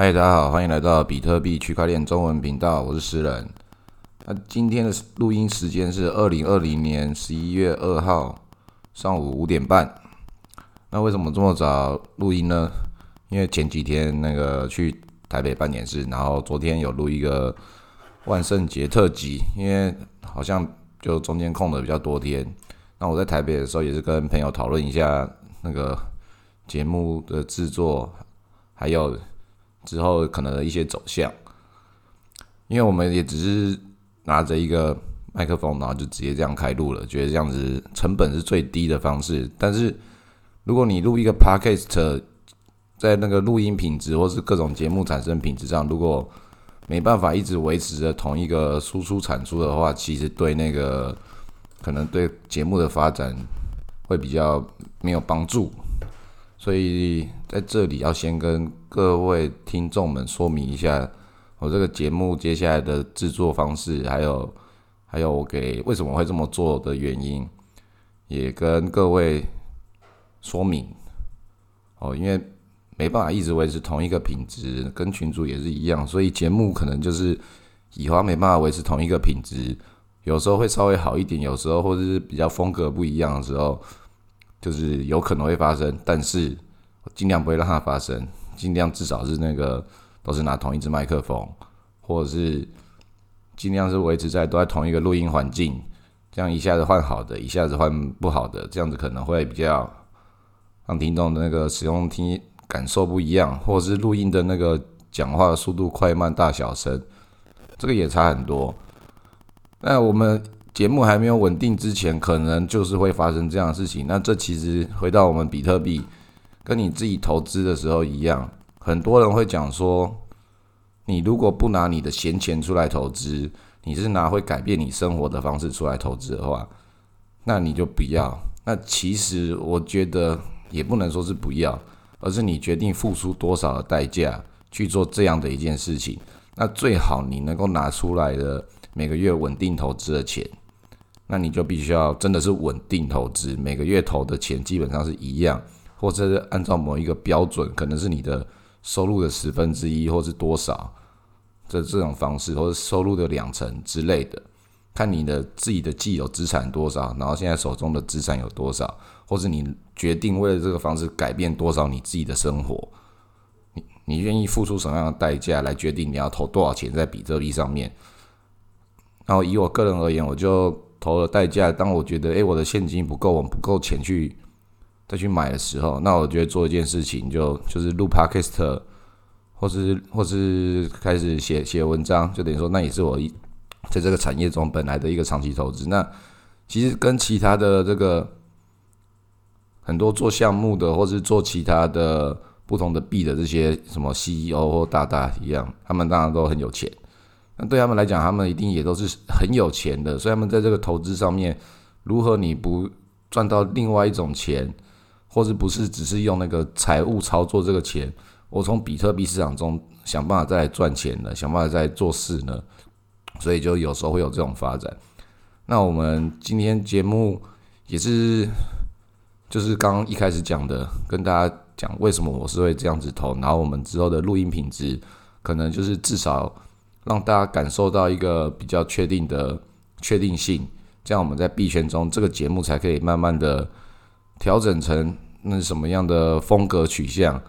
嗨，大家好，欢迎来到比特币区块链中文频道，我是诗人。那今天的录音时间是二零二零年十一月二号上午五点半。那为什么这么早录音呢？因为前几天那个去台北办点事，然后昨天有录一个万圣节特辑，因为好像就中间空的比较多天。那我在台北的时候也是跟朋友讨论一下那个节目的制作，还有之后可能的一些走向。因为我们也只是拿着一个麦克风，然后就直接这样开录了，觉得这样子成本是最低的方式。但是如果你录一个 podcast，在那个录音品质或是各种节目产生品质上，如果没办法一直维持着同一个输出产出的话，其实对那个可能对节目的发展会比较没有帮助。所以在这里要先跟各位听众们说明一下，我这个节目接下来的制作方式，还有还有我给为什么会这么做的原因，也跟各位说明哦，因为。没办法一直维持同一个品质，跟群主也是一样，所以节目可能就是以后没办法维持同一个品质，有时候会稍微好一点，有时候或者是比较风格不一样的时候，就是有可能会发生，但是尽量不会让它发生，尽量至少是那个都是拿同一支麦克风，或者是尽量是维持在都在同一个录音环境，这样一下子换好的，一下子换不好的，这样子可能会比较让听众的那个使用听。感受不一样，或者是录音的那个讲话的速度快慢、大小声，这个也差很多。那我们节目还没有稳定之前，可能就是会发生这样的事情。那这其实回到我们比特币，跟你自己投资的时候一样，很多人会讲说，你如果不拿你的闲钱出来投资，你是拿会改变你生活的方式出来投资的话，那你就不要。那其实我觉得也不能说是不要。而是你决定付出多少的代价去做这样的一件事情，那最好你能够拿出来的每个月稳定投资的钱，那你就必须要真的是稳定投资，每个月投的钱基本上是一样，或者是按照某一个标准，可能是你的收入的十分之一，或是多少这这种方式，或者收入的两成之类的。看你的自己的既有资产多少，然后现在手中的资产有多少，或者你决定为了这个方式改变多少你自己的生活，你你愿意付出什么样的代价来决定你要投多少钱在比特币上面？然后以我个人而言，我就投了代价。当我觉得诶我的现金不够，我不够钱去再去买的时候，那我觉得做一件事情就就是录 podcast，或是或是开始写写文章，就等于说那也是我一。在这个产业中，本来的一个长期投资，那其实跟其他的这个很多做项目的，或是做其他的不同的币的这些什么 CEO 或大大一样，他们当然都很有钱。那对他们来讲，他们一定也都是很有钱的。所以他们在这个投资上面，如何你不赚到另外一种钱，或者不是只是用那个财务操作这个钱，我从比特币市场中想办法再来赚钱呢？想办法再做事呢？所以就有时候会有这种发展。那我们今天节目也是，就是刚刚一开始讲的，跟大家讲为什么我是会这样子投，然后我们之后的录音品质，可能就是至少让大家感受到一个比较确定的确定性，这样我们在币圈中这个节目才可以慢慢的调整成那什么样的风格取向，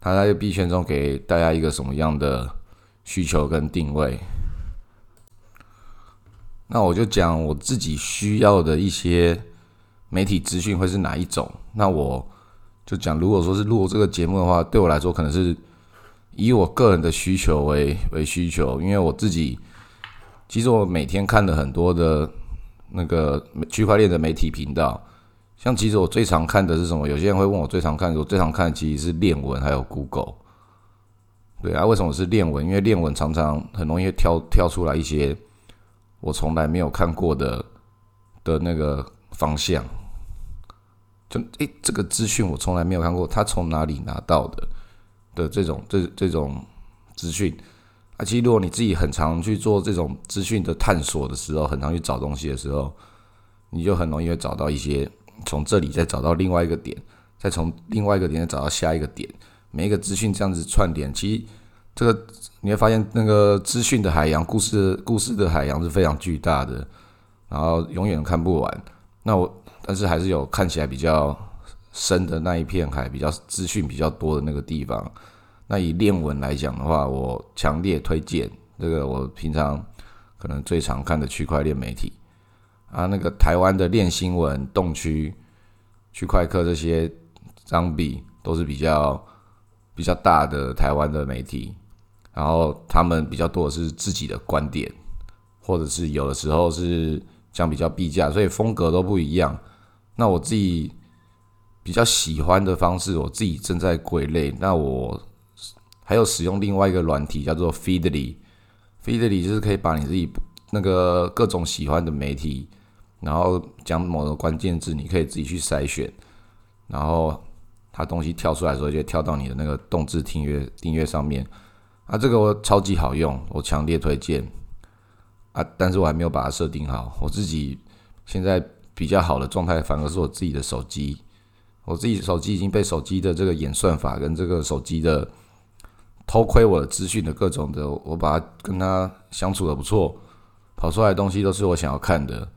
它在币圈中给大家一个什么样的需求跟定位。那我就讲我自己需要的一些媒体资讯会是哪一种？那我就讲，如果说是录这个节目的话，对我来说可能是以我个人的需求为为需求，因为我自己其实我每天看的很多的那个区块链的媒体频道，像其实我最常看的是什么？有些人会问我最常看，我最常看的其实是链文还有 Google。对啊，为什么是链文？因为链文常常很容易跳跳出来一些。我从来没有看过的的那个方向，就诶，这个资讯我从来没有看过，他从哪里拿到的的这种这这种资讯？啊，其实如果你自己很常去做这种资讯的探索的时候，很常去找东西的时候，你就很容易会找到一些从这里再找到另外一个点，再从另外一个点再找到下一个点，每一个资讯这样子串联，其实这个你会发现，那个资讯的海洋、故事故事的海洋是非常巨大的，然后永远看不完。那我但是还是有看起来比较深的那一片海，比较资讯比较多的那个地方。那以练文来讲的话，我强烈推荐这个我平常可能最常看的区块链媒体啊，那个台湾的练新闻、动区、区块客这些张笔都是比较比较大的台湾的媒体。然后他们比较多的是自己的观点，或者是有的时候是讲比较避价，所以风格都不一样。那我自己比较喜欢的方式，我自己正在归类。那我还有使用另外一个软体叫做 Feedly，Feedly 就是可以把你自己那个各种喜欢的媒体，然后讲某个关键字，你可以自己去筛选，然后它东西跳出来的时候，就跳到你的那个动字订阅订阅上面。啊，这个我超级好用，我强烈推荐啊！但是我还没有把它设定好。我自己现在比较好的状态，反而是我自己的手机。我自己手机已经被手机的这个演算法跟这个手机的偷窥我的资讯的各种的，我把它跟它相处的不错，跑出来的东西都是我想要看的。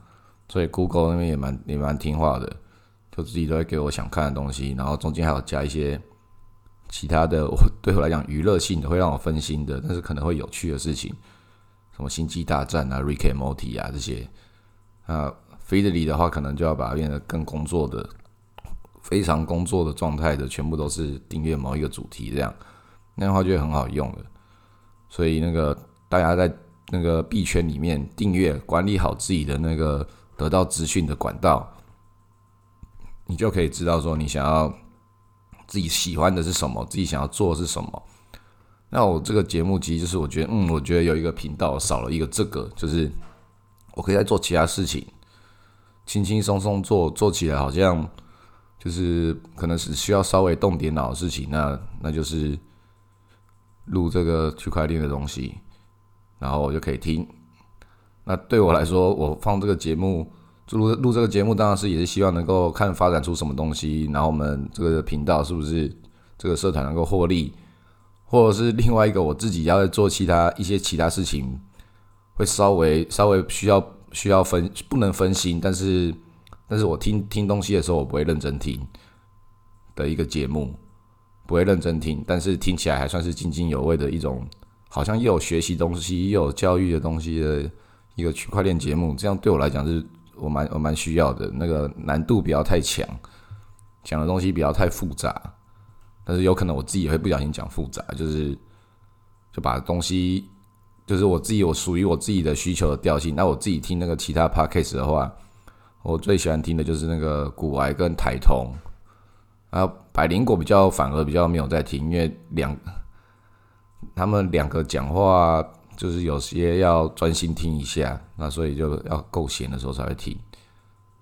所以 Google 那边也蛮也蛮听话的，就自己都会给我想看的东西，然后中间还有加一些。其他的，我 对我来讲娱乐性的会让我分心的，但是可能会有趣的事情，什么星际大战啊、Rick and Morty 啊这些，啊，Feedly 的话可能就要把它变得更工作的，非常工作的状态的，全部都是订阅某一个主题这样，那样的话就会很好用了。所以那个大家在那个币圈里面订阅，管理好自己的那个得到资讯的管道，你就可以知道说你想要。自己喜欢的是什么？自己想要做的是什么？那我这个节目其实就是我觉得，嗯，我觉得有一个频道少了一个这个，就是我可以在做其他事情，轻轻松松做做起来，好像就是可能是需要稍微动点脑的事情。那那就是录这个区块链的东西，然后我就可以听。那对我来说，我放这个节目。录录这个节目当然是也是希望能够看发展出什么东西，然后我们这个频道是不是这个社团能够获利，或者是另外一个我自己要做其他一些其他事情，会稍微稍微需要需要分不能分心，但是但是我听听东西的时候我不会认真听的一个节目，不会认真听，但是听起来还算是津津有味的一种，好像又有学习东西又有教育的东西的一个区块链节目，这样对我来讲是。我蛮我蛮需要的，那个难度不要太强，讲的东西不要太复杂，但是有可能我自己也会不小心讲复杂，就是就把东西，就是我自己有属于我自己的需求的调性。那我自己听那个其他 podcast 的话，我最喜欢听的就是那个古癌跟台通，然后百灵果比较反而比较没有在听，因为两他们两个讲话。就是有些要专心听一下，那所以就要够闲的时候才会听。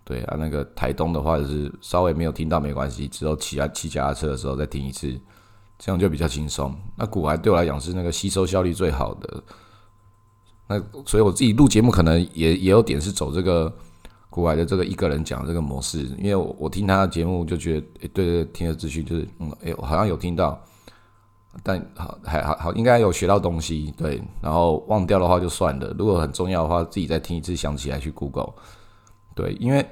对啊，那个台东的话就是稍微没有听到没关系，只有骑啊骑脚踏车的时候再听一次，这样就比较轻松。那古玩对我来讲是那个吸收效率最好的，那所以我自己录节目可能也也有点是走这个古玩的这个一个人讲这个模式，因为我我听他的节目就觉得，诶，对对，听的资讯就是，嗯，哎，我好像有听到。但好还好好应该有学到东西，对，然后忘掉的话就算了。如果很重要的话，自己再听一次，想起来去 Google。对，因为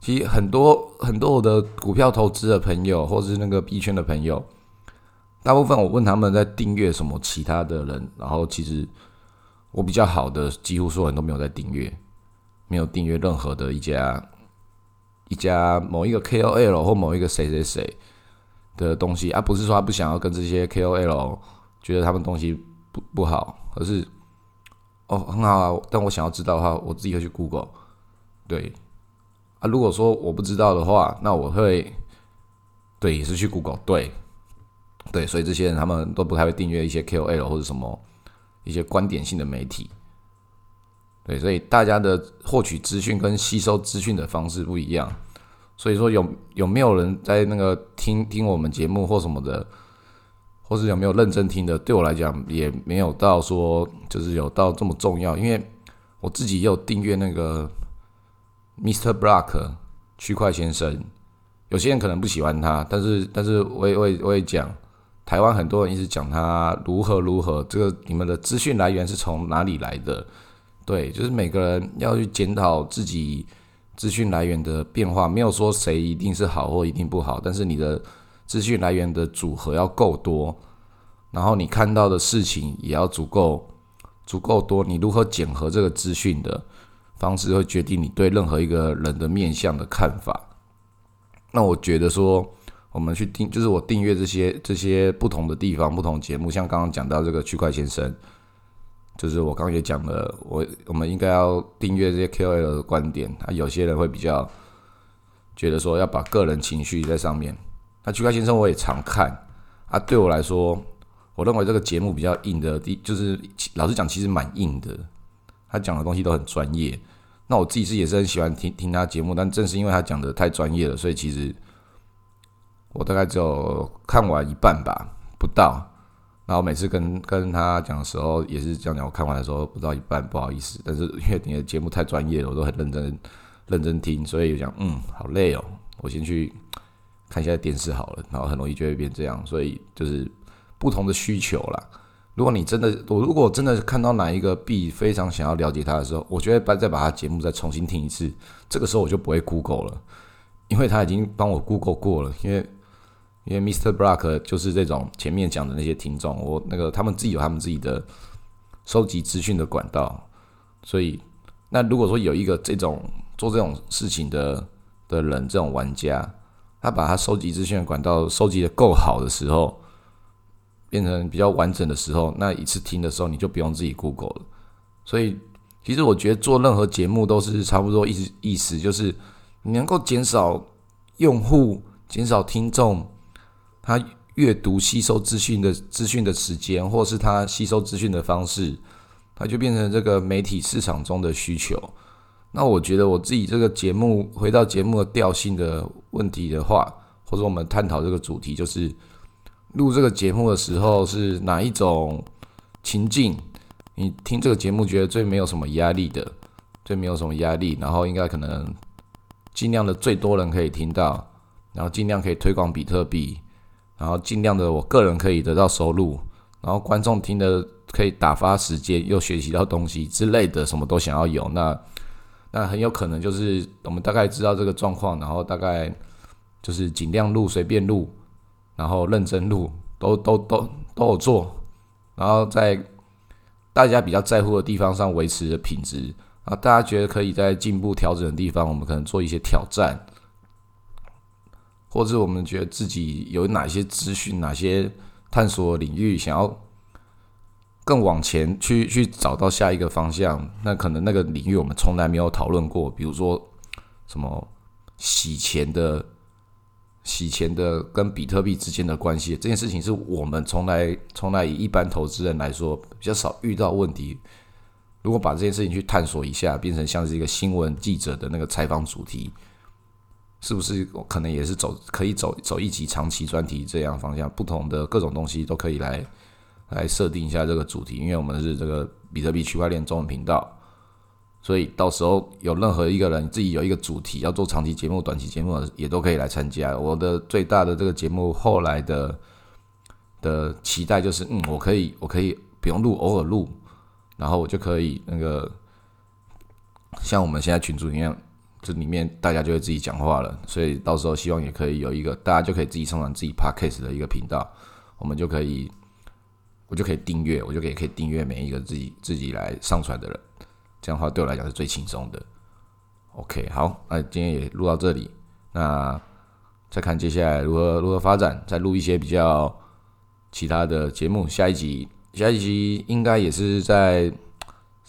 其实很多很多我的股票投资的朋友，或者是那个币圈的朋友，大部分我问他们在订阅什么其他的人，然后其实我比较好的，几乎所有人都没有在订阅，没有订阅任何的一家一家某一个 KOL 或某一个谁谁谁。的东西啊，不是说他不想要跟这些 KOL 觉得他们东西不不好，而是哦很好啊，但我想要知道的话，我自己会去 Google。对啊，如果说我不知道的话，那我会对也是去 Google。对对，所以这些人他们都不太会订阅一些 KOL 或者什么一些观点性的媒体。对，所以大家的获取资讯跟吸收资讯的方式不一样。所以说有有没有人在那个听听我们节目或什么的，或是有没有认真听的？对我来讲也没有到说就是有到这么重要，因为我自己也有订阅那个 Mr. Block 区块先生。有些人可能不喜欢他，但是但是我也我也我也讲，台湾很多人一直讲他如何如何，这个你们的资讯来源是从哪里来的？对，就是每个人要去检讨自己资讯来源的变化，没有说谁一定是好或一定不好，但是你的资讯来源的组合要够多，然后你看到的事情也要足够足够多，你如何检核这个资讯的方式，会决定你对任何一个人的面相的看法。那我觉得说。我们去订，就是我订阅这些这些不同的地方、不同节目，像刚刚讲到这个区块先生，就是我刚也讲了，我我们应该要订阅这些 KOL 的观点。啊，有些人会比较觉得说要把个人情绪在上面。那区块先生我也常看啊，对我来说，我认为这个节目比较硬的，第就是老实讲，其实蛮硬的。他讲的东西都很专业。那我自己是也是很喜欢听听他节目，但正是因为他讲的太专业了，所以其实。我大概只有看完一半吧，不到。然后每次跟跟他讲的时候，也是这样讲。我看完的时候不到一半，不好意思。但是因为你的节目太专业了，我都很认真认真听，所以讲嗯，好累哦。我先去看一下电视好了。然后很容易就会变这样，所以就是不同的需求啦。如果你真的，我如果真的看到哪一个 B 非常想要了解他的时候，我觉得把再把他节目再重新听一次，这个时候我就不会 Google 了，因为他已经帮我 Google 过了，因为。因为 Mr. Block 就是这种前面讲的那些听众，我那个他们自己有他们自己的收集资讯的管道，所以那如果说有一个这种做这种事情的的人，这种玩家，他把他收集资讯的管道收集的够好的时候，变成比较完整的时候，那一次听的时候你就不用自己 Google 了。所以其实我觉得做任何节目都是差不多意思意思，就是你能够减少用户、减少听众。他阅读、吸收资讯的资讯的时间，或是他吸收资讯的方式，他就变成这个媒体市场中的需求。那我觉得我自己这个节目回到节目的调性的问题的话，或者我们探讨这个主题，就是录这个节目的时候是哪一种情境？你听这个节目觉得最没有什么压力的，最没有什么压力，然后应该可能尽量的最多人可以听到，然后尽量可以推广比特币。然后尽量的，我个人可以得到收入，然后观众听的可以打发时间，又学习到东西之类的，什么都想要有。那那很有可能就是我们大概知道这个状况，然后大概就是尽量录，随便录，然后认真录，都都都都有做，然后在大家比较在乎的地方上维持的品质啊，大家觉得可以在进步调整的地方，我们可能做一些挑战。或者我们觉得自己有哪些资讯、哪些探索领域，想要更往前去去找到下一个方向，那可能那个领域我们从来没有讨论过。比如说什么洗钱的、洗钱的跟比特币之间的关系，这件事情是我们从来从来以一般投资人来说比较少遇到问题。如果把这件事情去探索一下，变成像是一个新闻记者的那个采访主题。是不是可能也是走可以走走一集长期专题这样方向？不同的各种东西都可以来来设定一下这个主题，因为我们是这个比特币区块链中文频道，所以到时候有任何一个人自己有一个主题要做长期节目、短期节目，也都可以来参加。我的最大的这个节目后来的的期待就是，嗯，我可以我可以不用录，偶尔录，然后我就可以那个像我们现在群主一样。这里面大家就会自己讲话了，所以到时候希望也可以有一个大家就可以自己上传自己 podcast 的一个频道，我们就可以，我就可以订阅，我就可以可以订阅每一个自己自己来上传的人，这样的话对我来讲是最轻松的。OK，好，那今天也录到这里，那再看接下来如何如何发展，再录一些比较其他的节目，下一集下一集应该也是在。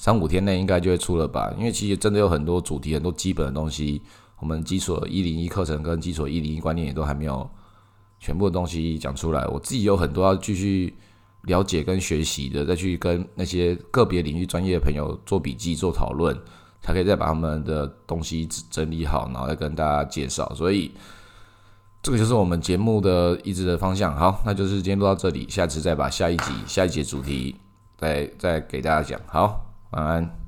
三五天内应该就会出了吧，因为其实真的有很多主题、很多基本的东西，我们基础一零一课程跟基础一零一观念也都还没有全部的东西讲出来。我自己有很多要继续了解跟学习的，再去跟那些个别领域专业的朋友做笔记、做讨论，才可以再把他们的东西整理好，然后再跟大家介绍。所以这个就是我们节目的一直的方向。好，那就是今天录到这里，下次再把下一集、下一节主题再再给大家讲。好。晚安。